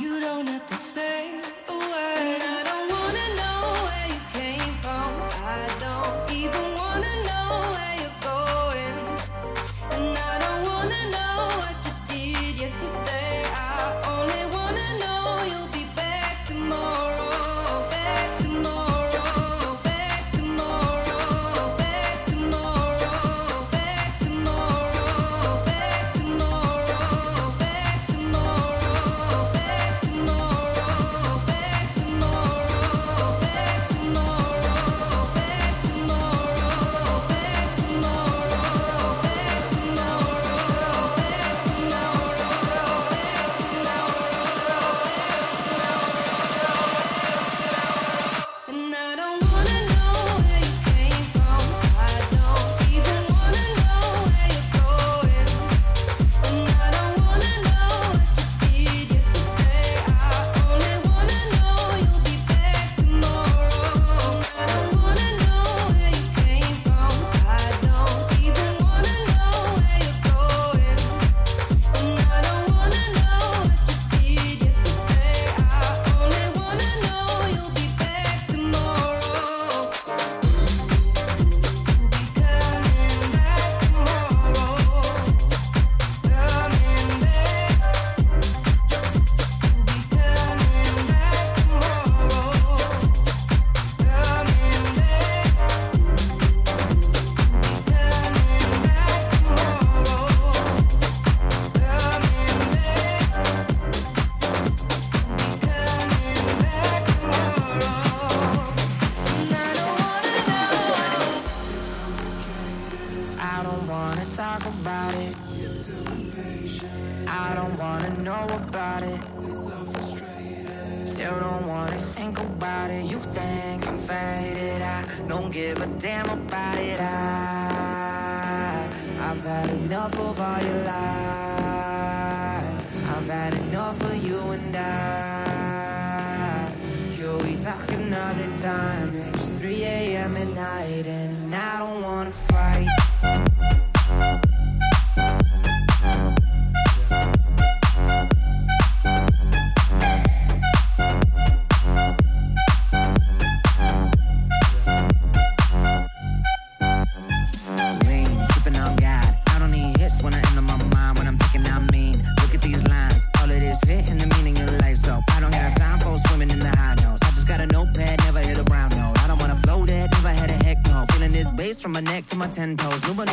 You don't have to say a word. I don't wanna know where you came from. I don't. I've had enough of all your lies. I've had enough of you and I. Can we talk another time? It's 3 a.m. at night and my ten toes. Nobody